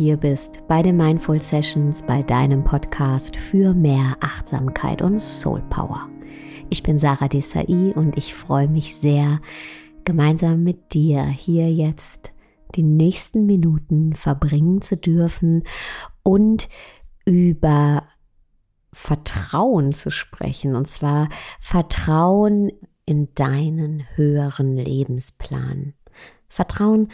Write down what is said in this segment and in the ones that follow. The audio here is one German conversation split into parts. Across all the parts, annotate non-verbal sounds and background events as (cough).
hier bist bei den Mindful Sessions, bei deinem Podcast für mehr Achtsamkeit und Soul Power. Ich bin Sarah Desai und ich freue mich sehr, gemeinsam mit dir hier jetzt die nächsten Minuten verbringen zu dürfen und über Vertrauen zu sprechen. Und zwar Vertrauen in deinen höheren Lebensplan. Vertrauen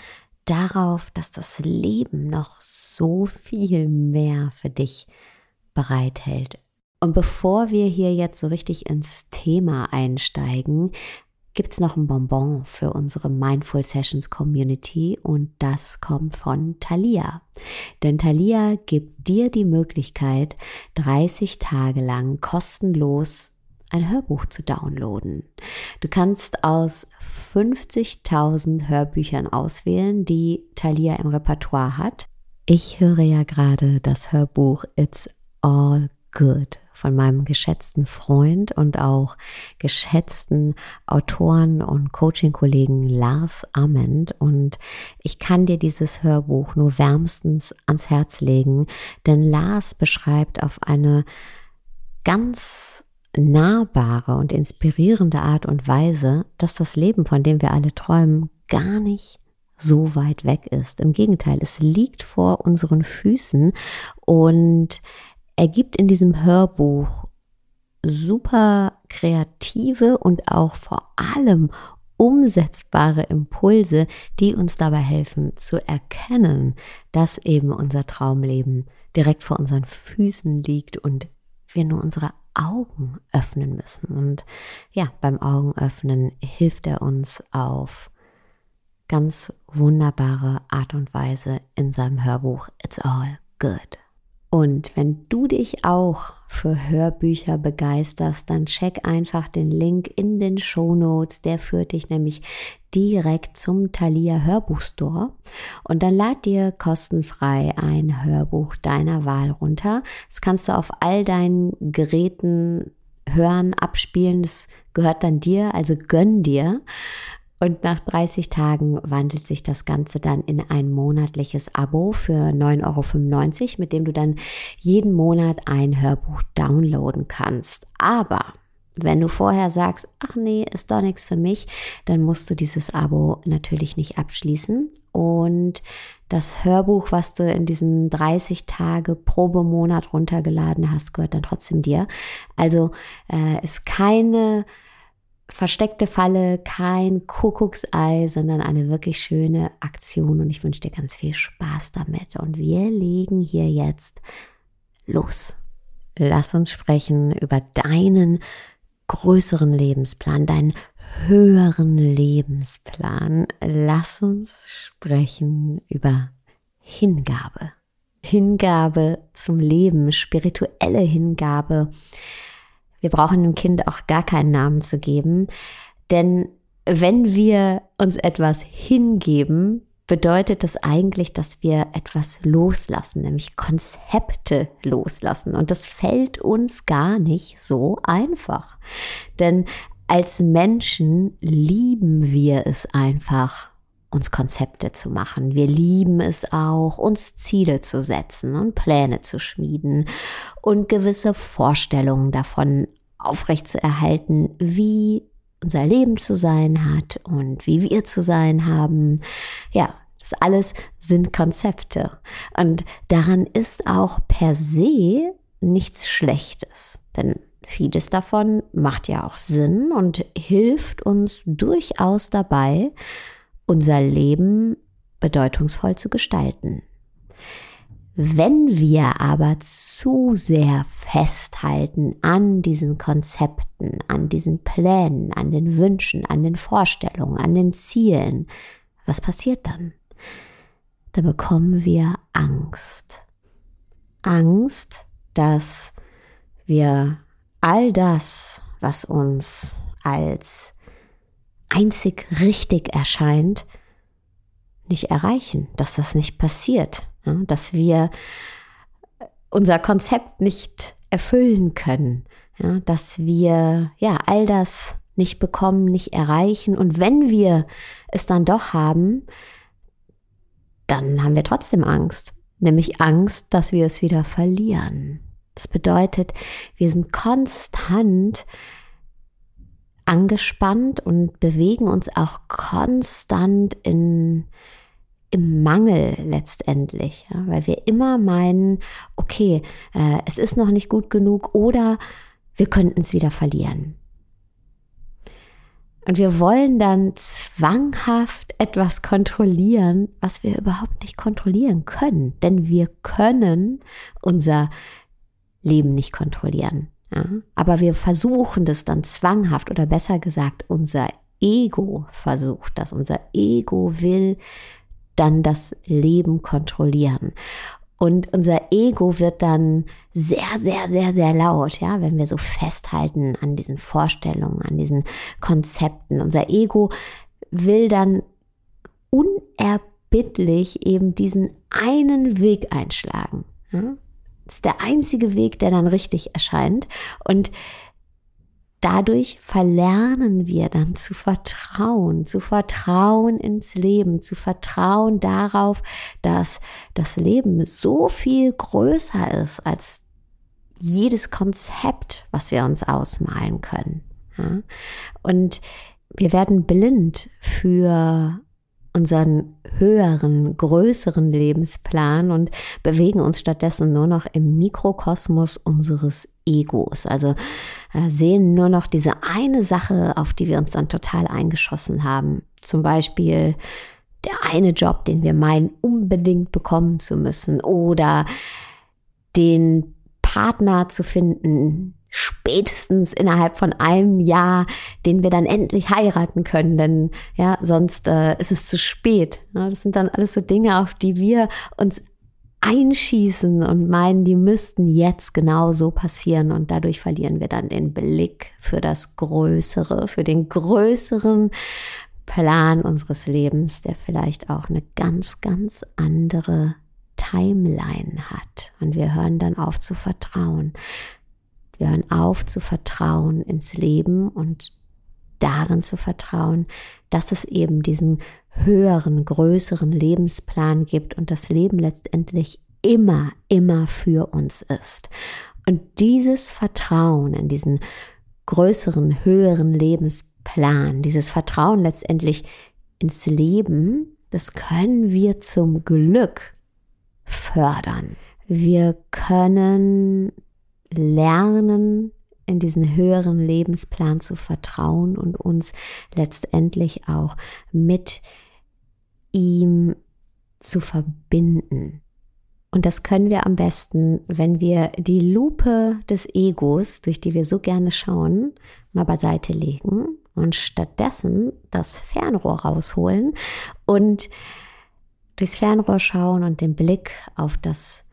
darauf, dass das Leben noch so viel mehr für dich bereithält. Und bevor wir hier jetzt so richtig ins Thema einsteigen, gibt es noch ein Bonbon für unsere Mindful Sessions Community und das kommt von Thalia. Denn Thalia gibt dir die Möglichkeit, 30 Tage lang kostenlos ein Hörbuch zu downloaden. Du kannst aus 50.000 Hörbüchern auswählen, die Thalia im Repertoire hat. Ich höre ja gerade das Hörbuch It's All Good von meinem geschätzten Freund und auch geschätzten Autoren und Coaching-Kollegen Lars Ament. Und ich kann dir dieses Hörbuch nur wärmstens ans Herz legen, denn Lars beschreibt auf eine ganz nahbare und inspirierende Art und Weise, dass das Leben, von dem wir alle träumen, gar nicht so weit weg ist. Im Gegenteil, es liegt vor unseren Füßen und er gibt in diesem Hörbuch super kreative und auch vor allem umsetzbare Impulse, die uns dabei helfen zu erkennen, dass eben unser Traumleben direkt vor unseren Füßen liegt und wir nur unsere Augen öffnen müssen. Und ja, beim Augenöffnen hilft er uns auf ganz wunderbare Art und Weise in seinem Hörbuch It's All Good. Und wenn du dich auch für Hörbücher begeisterst, dann check einfach den Link in den Show Notes. Der führt dich nämlich direkt zum Thalia Hörbuchstore. Und dann lad dir kostenfrei ein Hörbuch deiner Wahl runter. Das kannst du auf all deinen Geräten hören, abspielen. Das gehört dann dir, also gönn dir. Und nach 30 Tagen wandelt sich das Ganze dann in ein monatliches Abo für 9,95 Euro, mit dem du dann jeden Monat ein Hörbuch downloaden kannst. Aber wenn du vorher sagst, ach nee, ist doch nichts für mich, dann musst du dieses Abo natürlich nicht abschließen. Und das Hörbuch, was du in diesen 30 Tage Probemonat runtergeladen hast, gehört dann trotzdem dir. Also äh, ist keine versteckte Falle, kein Kuckucksei, sondern eine wirklich schöne Aktion und ich wünsche dir ganz viel Spaß damit. Und wir legen hier jetzt los. Lass uns sprechen über deinen größeren Lebensplan, deinen höheren Lebensplan. Lass uns sprechen über Hingabe. Hingabe zum Leben, spirituelle Hingabe wir brauchen dem Kind auch gar keinen Namen zu geben, denn wenn wir uns etwas hingeben, bedeutet das eigentlich, dass wir etwas loslassen, nämlich Konzepte loslassen. Und das fällt uns gar nicht so einfach. Denn als Menschen lieben wir es einfach, uns Konzepte zu machen. Wir lieben es auch, uns Ziele zu setzen und Pläne zu schmieden und gewisse Vorstellungen davon aufrecht zu erhalten, wie unser Leben zu sein hat und wie wir zu sein haben. Ja, das alles sind Konzepte. Und daran ist auch per se nichts Schlechtes. Denn vieles davon macht ja auch Sinn und hilft uns durchaus dabei, unser Leben bedeutungsvoll zu gestalten. Wenn wir aber zu sehr festhalten an diesen Konzepten, an diesen Plänen, an den Wünschen, an den Vorstellungen, an den Zielen, was passiert dann? Da bekommen wir Angst. Angst, dass wir all das, was uns als einzig richtig erscheint, nicht erreichen, dass das nicht passiert, dass wir unser Konzept nicht erfüllen können, dass wir ja all das nicht bekommen, nicht erreichen und wenn wir es dann doch haben, dann haben wir trotzdem Angst, nämlich Angst, dass wir es wieder verlieren. Das bedeutet, wir sind konstant angespannt und bewegen uns auch konstant in, im Mangel letztendlich, ja, weil wir immer meinen, okay, äh, es ist noch nicht gut genug oder wir könnten es wieder verlieren. Und wir wollen dann zwanghaft etwas kontrollieren, was wir überhaupt nicht kontrollieren können. Denn wir können unser Leben nicht kontrollieren. Ja? Aber wir versuchen das dann zwanghaft oder besser gesagt, unser Ego versucht das. Unser Ego will dann das Leben kontrollieren. Und unser Ego wird dann sehr, sehr, sehr, sehr laut, ja, wenn wir so festhalten an diesen Vorstellungen, an diesen Konzepten. Unser Ego will dann unerbittlich eben diesen einen Weg einschlagen. Das ist der einzige Weg, der dann richtig erscheint. Und dadurch verlernen wir dann zu vertrauen, zu vertrauen ins Leben, zu vertrauen darauf, dass das Leben so viel größer ist als jedes Konzept, was wir uns ausmalen können. Und wir werden blind für unseren höheren, größeren Lebensplan und bewegen uns stattdessen nur noch im Mikrokosmos unseres Egos. Also äh, sehen nur noch diese eine Sache, auf die wir uns dann total eingeschossen haben. Zum Beispiel der eine Job, den wir meinen, unbedingt bekommen zu müssen oder den Partner zu finden, spätestens innerhalb von einem Jahr, den wir dann endlich heiraten können, denn ja, sonst äh, ist es zu spät. Ja, das sind dann alles so Dinge, auf die wir uns einschießen und meinen, die müssten jetzt genau so passieren und dadurch verlieren wir dann den Blick für das Größere, für den größeren Plan unseres Lebens, der vielleicht auch eine ganz, ganz andere Timeline hat. Und wir hören dann auf zu vertrauen. Wir hören auf zu vertrauen ins Leben und darin zu vertrauen, dass es eben diesen höheren, größeren Lebensplan gibt und das Leben letztendlich immer, immer für uns ist. Und dieses Vertrauen in diesen größeren, höheren Lebensplan, dieses Vertrauen letztendlich ins Leben, das können wir zum Glück fördern. Wir können lernen, in diesen höheren Lebensplan zu vertrauen und uns letztendlich auch mit ihm zu verbinden. Und das können wir am besten, wenn wir die Lupe des Egos, durch die wir so gerne schauen, mal beiseite legen und stattdessen das Fernrohr rausholen und durchs Fernrohr schauen und den Blick auf das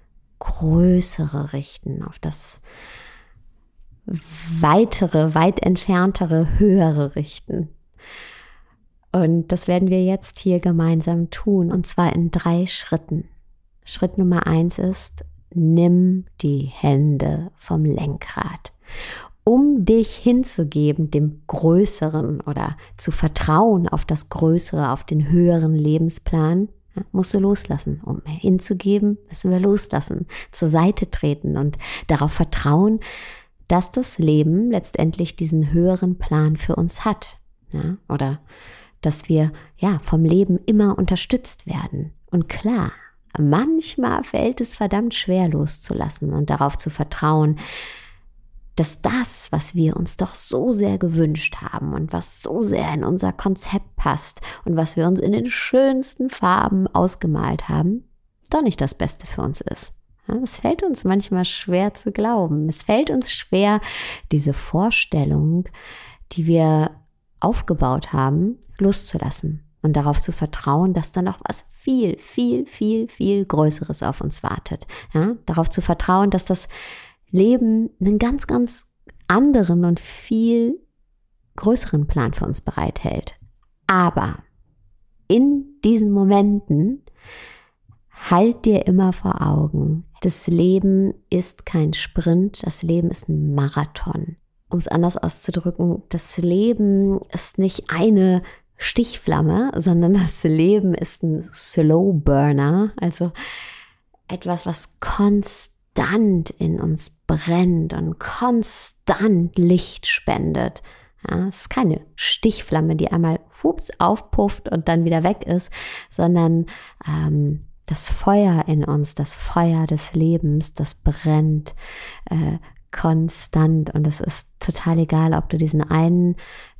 Größere richten, auf das weitere, weit entferntere, höhere richten. Und das werden wir jetzt hier gemeinsam tun, und zwar in drei Schritten. Schritt Nummer eins ist, nimm die Hände vom Lenkrad. Um dich hinzugeben, dem Größeren oder zu vertrauen auf das Größere, auf den höheren Lebensplan, musst du loslassen. Um hinzugeben, müssen wir loslassen, zur Seite treten und darauf vertrauen, dass das Leben letztendlich diesen höheren Plan für uns hat. Ja? Oder dass wir ja vom Leben immer unterstützt werden. Und klar, manchmal fällt es verdammt schwer loszulassen und darauf zu vertrauen, dass das, was wir uns doch so sehr gewünscht haben und was so sehr in unser Konzept passt und was wir uns in den schönsten Farben ausgemalt haben, doch nicht das Beste für uns ist. Es fällt uns manchmal schwer zu glauben. Es fällt uns schwer, diese Vorstellung, die wir aufgebaut haben, loszulassen und darauf zu vertrauen, dass da noch was viel, viel, viel, viel Größeres auf uns wartet. Ja? Darauf zu vertrauen, dass das Leben einen ganz, ganz anderen und viel größeren Plan für uns bereithält. Aber in diesen Momenten halt dir immer vor Augen, das Leben ist kein Sprint, das Leben ist ein Marathon. Um es anders auszudrücken, das Leben ist nicht eine Stichflamme, sondern das Leben ist ein Slow Burner, also etwas, was konstant in uns brennt und konstant Licht spendet. Ja, es ist keine Stichflamme, die einmal fups aufpufft und dann wieder weg ist, sondern ähm, das Feuer in uns, das Feuer des Lebens, das brennt äh, konstant und es ist total egal, ob du diesen einen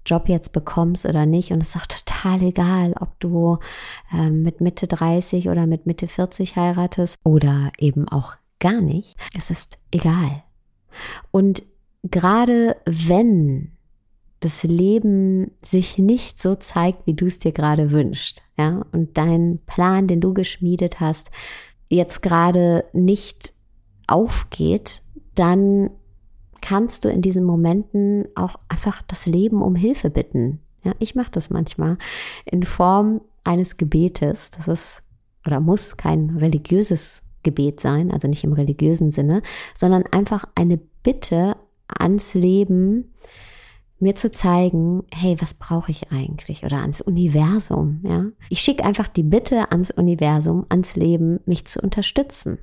Job jetzt bekommst oder nicht. Und es ist auch total egal, ob du äh, mit Mitte 30 oder mit Mitte 40 heiratest oder eben auch gar nicht. Es ist egal. Und gerade wenn das Leben sich nicht so zeigt, wie du es dir gerade wünschst, ja, und dein Plan, den du geschmiedet hast, jetzt gerade nicht aufgeht, dann kannst du in diesen Momenten auch einfach das Leben um Hilfe bitten. Ja, ich mache das manchmal in Form eines Gebetes. Das ist oder muss kein religiöses Gebet sein, also nicht im religiösen Sinne, sondern einfach eine Bitte ans Leben, mir zu zeigen, hey, was brauche ich eigentlich? Oder ans Universum, ja. Ich schicke einfach die Bitte ans Universum, ans Leben, mich zu unterstützen.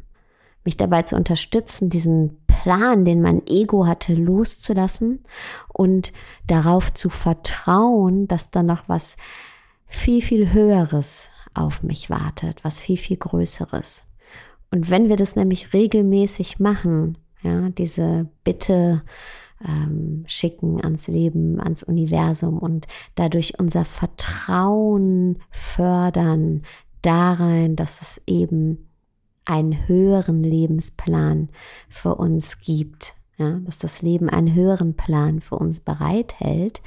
Mich dabei zu unterstützen, diesen Plan, den mein Ego hatte, loszulassen und darauf zu vertrauen, dass da noch was viel, viel Höheres auf mich wartet, was viel, viel Größeres. Und wenn wir das nämlich regelmäßig machen, ja, diese Bitte ähm, schicken ans Leben, ans Universum und dadurch unser Vertrauen fördern darein, dass es eben einen höheren Lebensplan für uns gibt, ja, dass das Leben einen höheren Plan für uns bereithält,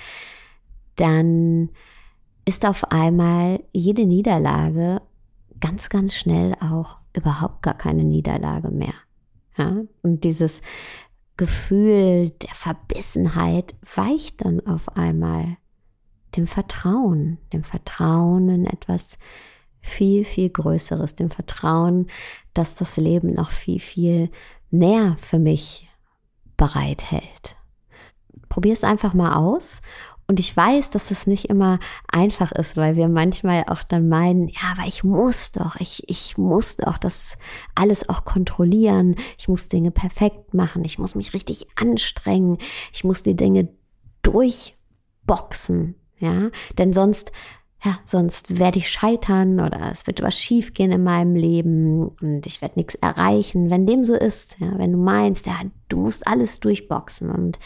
dann ist auf einmal jede Niederlage ganz, ganz schnell auch überhaupt gar keine Niederlage mehr. Ja? Und dieses Gefühl der Verbissenheit weicht dann auf einmal dem Vertrauen, dem Vertrauen in etwas viel, viel Größeres, dem Vertrauen, dass das Leben noch viel, viel näher für mich bereithält. Probier es einfach mal aus. Und ich weiß, dass es nicht immer einfach ist, weil wir manchmal auch dann meinen, ja, aber ich muss doch, ich, ich muss doch das alles auch kontrollieren. Ich muss Dinge perfekt machen. Ich muss mich richtig anstrengen. Ich muss die Dinge durchboxen. Ja, denn sonst ja, sonst werde ich scheitern oder es wird was schiefgehen in meinem Leben und ich werde nichts erreichen. Wenn dem so ist, ja, wenn du meinst, ja, du musst alles durchboxen und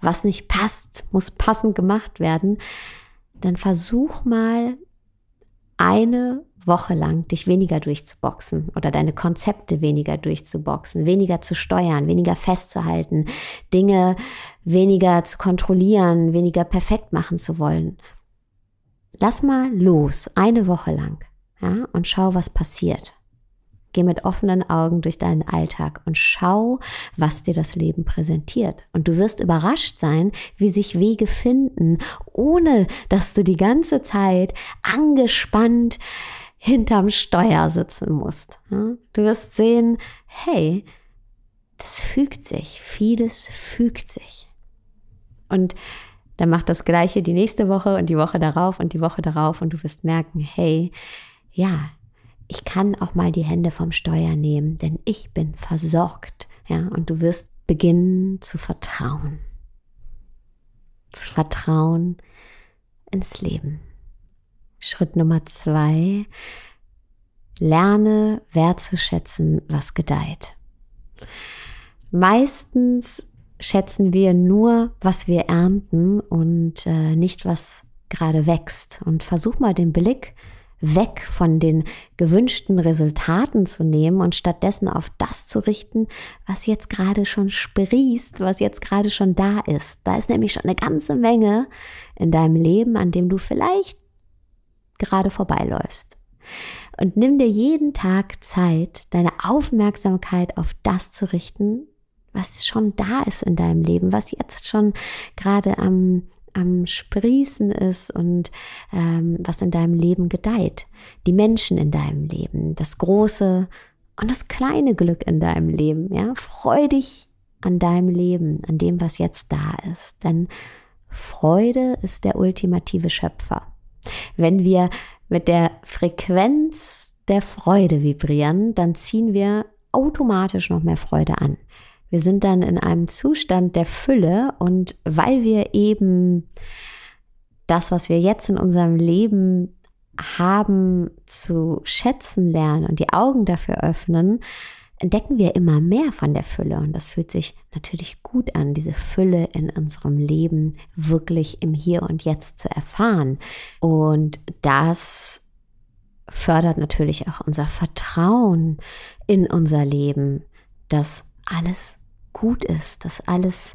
was nicht passt, muss passend gemacht werden, dann versuch mal eine Woche lang dich weniger durchzuboxen oder deine Konzepte weniger durchzuboxen, weniger zu steuern, weniger festzuhalten, Dinge weniger zu kontrollieren, weniger perfekt machen zu wollen Lass mal los, eine Woche lang, ja, und schau, was passiert. Geh mit offenen Augen durch deinen Alltag und schau, was dir das Leben präsentiert. Und du wirst überrascht sein, wie sich Wege finden, ohne dass du die ganze Zeit angespannt hinterm Steuer sitzen musst. Du wirst sehen, hey, das fügt sich, vieles fügt sich. Und dann mach das gleiche die nächste Woche und die Woche darauf und die Woche darauf und du wirst merken, hey, ja, ich kann auch mal die Hände vom Steuer nehmen, denn ich bin versorgt. Ja, und du wirst beginnen zu vertrauen. Zu vertrauen ins Leben. Schritt Nummer zwei, lerne wertzuschätzen, was gedeiht. Meistens schätzen wir nur, was wir ernten und äh, nicht, was gerade wächst. Und versuch mal den Blick weg von den gewünschten Resultaten zu nehmen und stattdessen auf das zu richten, was jetzt gerade schon sprießt, was jetzt gerade schon da ist. Da ist nämlich schon eine ganze Menge in deinem Leben, an dem du vielleicht gerade vorbeiläufst. Und nimm dir jeden Tag Zeit, deine Aufmerksamkeit auf das zu richten, was schon da ist in deinem Leben, was jetzt schon gerade am, am Sprießen ist und ähm, was in deinem Leben gedeiht. Die Menschen in deinem Leben, das große und das kleine Glück in deinem Leben. Ja, freu dich an deinem Leben, an dem, was jetzt da ist. Denn Freude ist der ultimative Schöpfer. Wenn wir mit der Frequenz der Freude vibrieren, dann ziehen wir automatisch noch mehr Freude an. Wir sind dann in einem Zustand der Fülle und weil wir eben das, was wir jetzt in unserem Leben haben, zu schätzen lernen und die Augen dafür öffnen, entdecken wir immer mehr von der Fülle. Und das fühlt sich natürlich gut an, diese Fülle in unserem Leben wirklich im Hier und Jetzt zu erfahren. Und das fördert natürlich auch unser Vertrauen in unser Leben, dass alles gut ist, dass alles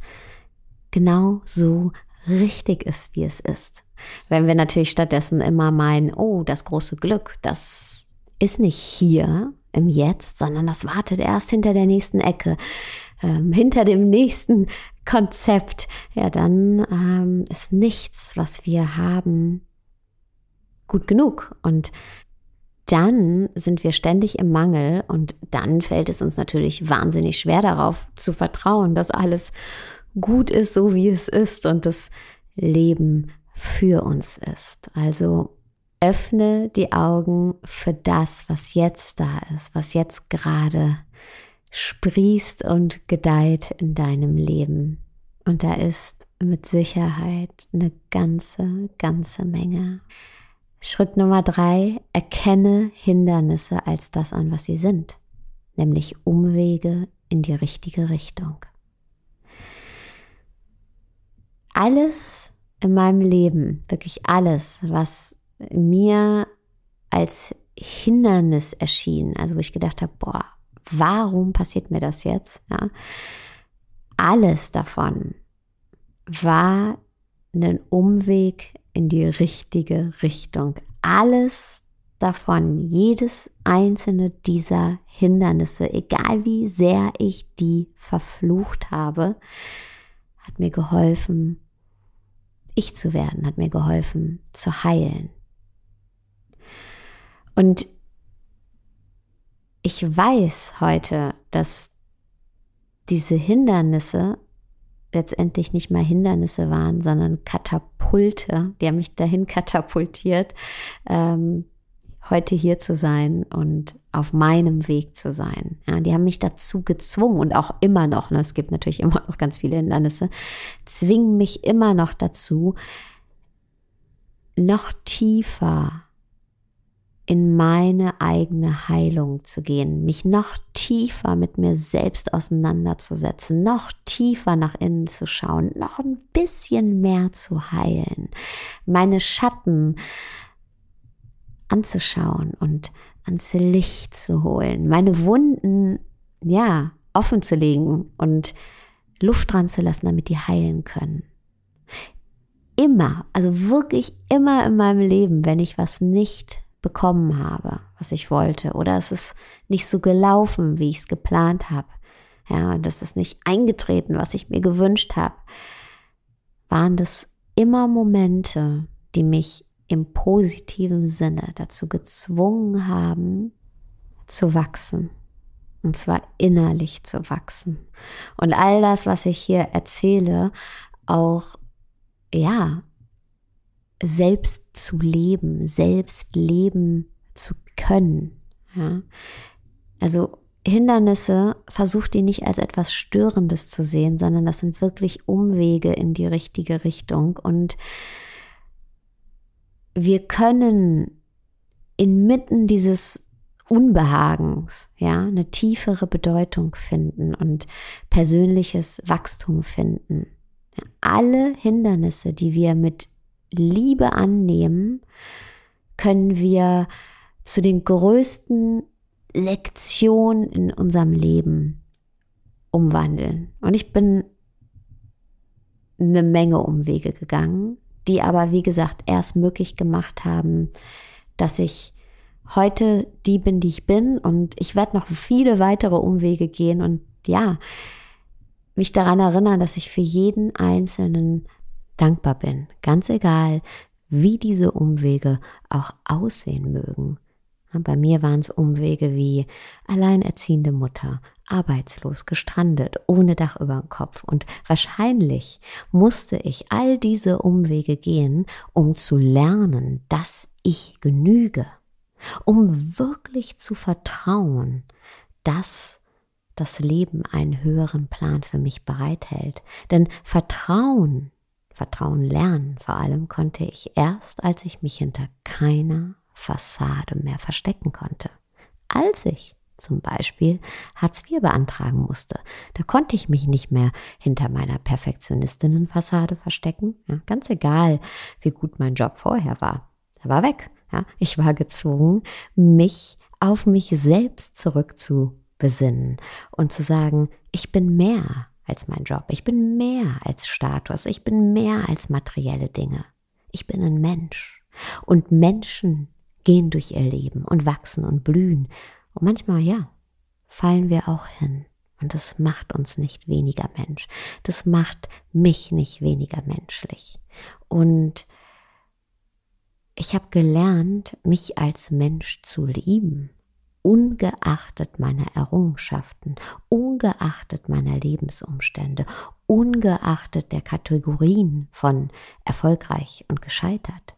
genau so richtig ist, wie es ist. Wenn wir natürlich stattdessen immer meinen, oh, das große Glück, das ist nicht hier im Jetzt, sondern das wartet erst hinter der nächsten Ecke, ähm, hinter dem nächsten Konzept, ja, dann ähm, ist nichts, was wir haben, gut genug. Und dann sind wir ständig im Mangel und dann fällt es uns natürlich wahnsinnig schwer darauf zu vertrauen, dass alles gut ist, so wie es ist und das Leben für uns ist. Also öffne die Augen für das, was jetzt da ist, was jetzt gerade sprießt und gedeiht in deinem Leben. Und da ist mit Sicherheit eine ganze, ganze Menge. Schritt Nummer drei, erkenne Hindernisse als das an, was sie sind, nämlich Umwege in die richtige Richtung. Alles in meinem Leben, wirklich alles, was mir als Hindernis erschien, also wo ich gedacht habe, boah, warum passiert mir das jetzt? Ja, alles davon war ein Umweg in die richtige Richtung. Alles davon, jedes einzelne dieser Hindernisse, egal wie sehr ich die verflucht habe, hat mir geholfen, ich zu werden, hat mir geholfen zu heilen. Und ich weiß heute, dass diese Hindernisse letztendlich nicht mal Hindernisse waren, sondern Katapulte. Die haben mich dahin (laughs) katapultiert, ähm, heute hier zu sein und auf meinem Weg zu sein. Ja, die haben mich dazu gezwungen und auch immer noch, ne, es gibt natürlich immer noch ganz viele Hindernisse, zwingen mich immer noch dazu, noch tiefer in meine eigene Heilung zu gehen, mich noch tiefer mit mir selbst auseinanderzusetzen, noch tiefer nach innen zu schauen, noch ein bisschen mehr zu heilen, meine Schatten anzuschauen und ans Licht zu holen, meine Wunden, ja, offen zu legen und Luft dran zu lassen, damit die heilen können. Immer, also wirklich immer in meinem Leben, wenn ich was nicht bekommen habe, was ich wollte, oder es ist nicht so gelaufen, wie ich es geplant habe, ja, das ist nicht eingetreten, was ich mir gewünscht habe, waren das immer Momente, die mich im positiven Sinne dazu gezwungen haben, zu wachsen. Und zwar innerlich zu wachsen. Und all das, was ich hier erzähle, auch, ja, selbst zu leben, selbst leben zu können. Ja? Also Hindernisse versucht die nicht als etwas Störendes zu sehen, sondern das sind wirklich Umwege in die richtige Richtung. Und wir können inmitten dieses Unbehagens, ja, eine tiefere Bedeutung finden und persönliches Wachstum finden. alle Hindernisse, die wir mit Liebe annehmen, können wir zu den größten Lektionen in unserem Leben umwandeln. Und ich bin eine Menge Umwege gegangen, die aber, wie gesagt, erst möglich gemacht haben, dass ich heute die bin, die ich bin. Und ich werde noch viele weitere Umwege gehen und ja, mich daran erinnern, dass ich für jeden einzelnen dankbar bin, ganz egal, wie diese Umwege auch aussehen mögen. Bei mir waren es Umwege wie alleinerziehende Mutter, arbeitslos, gestrandet, ohne Dach über dem Kopf. Und wahrscheinlich musste ich all diese Umwege gehen, um zu lernen, dass ich genüge, um wirklich zu vertrauen, dass das Leben einen höheren Plan für mich bereithält. Denn Vertrauen, Vertrauen lernen vor allem konnte ich erst, als ich mich hinter keiner Fassade mehr verstecken konnte. Als ich zum Beispiel Hartz IV beantragen musste. Da konnte ich mich nicht mehr hinter meiner Perfektionistinnenfassade verstecken. Ja, ganz egal, wie gut mein Job vorher war. Er war weg. Ja, ich war gezwungen, mich auf mich selbst zurückzubesinnen und zu sagen, ich bin mehr als mein Job, ich bin mehr als Status, ich bin mehr als materielle Dinge. Ich bin ein Mensch. Und Menschen gehen durch ihr Leben und wachsen und blühen und manchmal, ja, fallen wir auch hin. Und das macht uns nicht weniger Mensch. Das macht mich nicht weniger menschlich. Und ich habe gelernt, mich als Mensch zu lieben, ungeachtet meiner Errungenschaften, ungeachtet meiner Lebensumstände, ungeachtet der Kategorien von erfolgreich und gescheitert.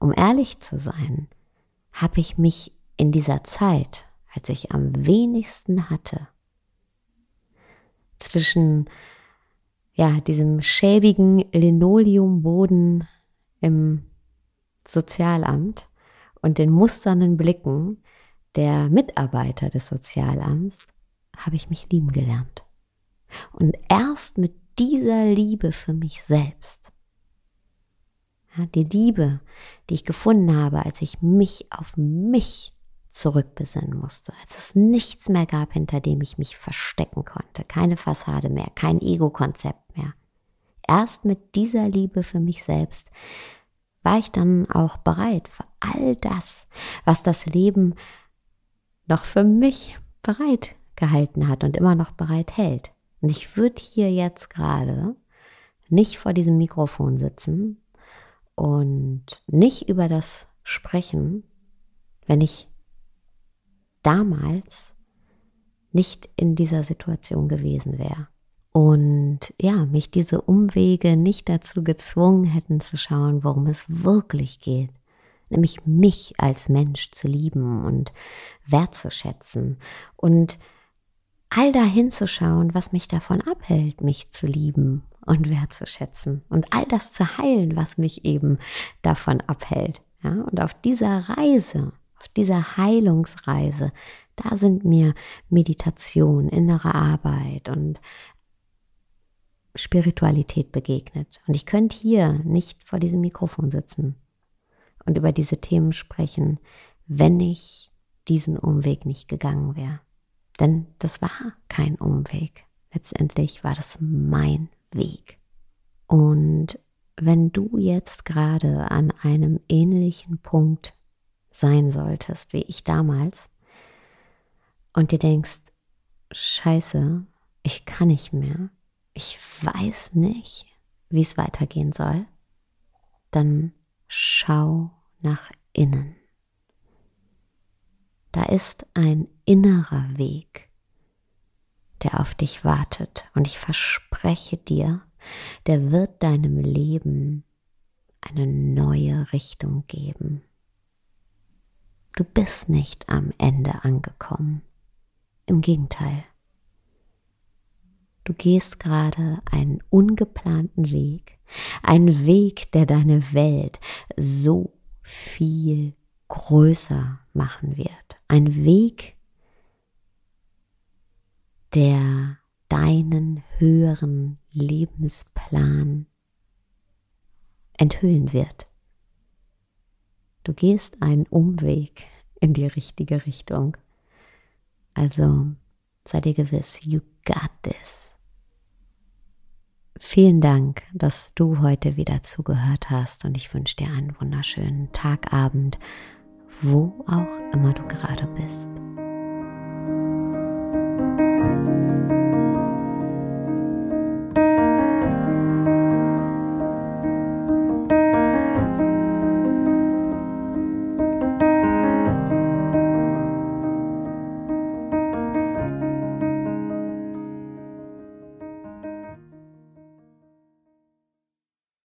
Um ehrlich zu sein, habe ich mich in dieser Zeit, als ich am wenigsten hatte, zwischen ja, diesem schäbigen Linoleumboden im Sozialamt und den musternden Blicken der Mitarbeiter des Sozialamts habe ich mich lieben gelernt. Und erst mit dieser Liebe für mich selbst ja, die Liebe, die ich gefunden habe, als ich mich auf mich zurückbesinnen musste, als es nichts mehr gab, hinter dem ich mich verstecken konnte, keine Fassade mehr, kein Ego-Konzept mehr. Erst mit dieser Liebe für mich selbst war ich dann auch bereit für all das, was das Leben noch für mich bereit gehalten hat und immer noch bereit hält. Und ich würde hier jetzt gerade nicht vor diesem Mikrofon sitzen und nicht über das sprechen, wenn ich damals nicht in dieser Situation gewesen wäre. Und ja, mich diese Umwege nicht dazu gezwungen hätten zu schauen, worum es wirklich geht. Nämlich mich als Mensch zu lieben und wertzuschätzen und all dahin zu schauen, was mich davon abhält, mich zu lieben und wertzuschätzen und all das zu heilen, was mich eben davon abhält. Ja, und auf dieser Reise, auf dieser Heilungsreise, da sind mir Meditation, innere Arbeit und Spiritualität begegnet. Und ich könnte hier nicht vor diesem Mikrofon sitzen und über diese Themen sprechen, wenn ich diesen Umweg nicht gegangen wäre. Denn das war kein Umweg. Letztendlich war das mein Weg. Und wenn du jetzt gerade an einem ähnlichen Punkt sein solltest wie ich damals und dir denkst, scheiße, ich kann nicht mehr, ich weiß nicht, wie es weitergehen soll, dann schau nach innen. Da ist ein innerer Weg, der auf dich wartet. Und ich verspreche dir, der wird deinem Leben eine neue Richtung geben. Du bist nicht am Ende angekommen. Im Gegenteil. Du gehst gerade einen ungeplanten Weg, einen Weg, der deine Welt so viel größer machen wird. Ein Weg, der deinen höheren Lebensplan enthüllen wird. Du gehst einen Umweg in die richtige Richtung. Also sei dir gewiss, you got this. Vielen Dank, dass du heute wieder zugehört hast und ich wünsche dir einen wunderschönen Tagabend, wo auch immer du gerade bist.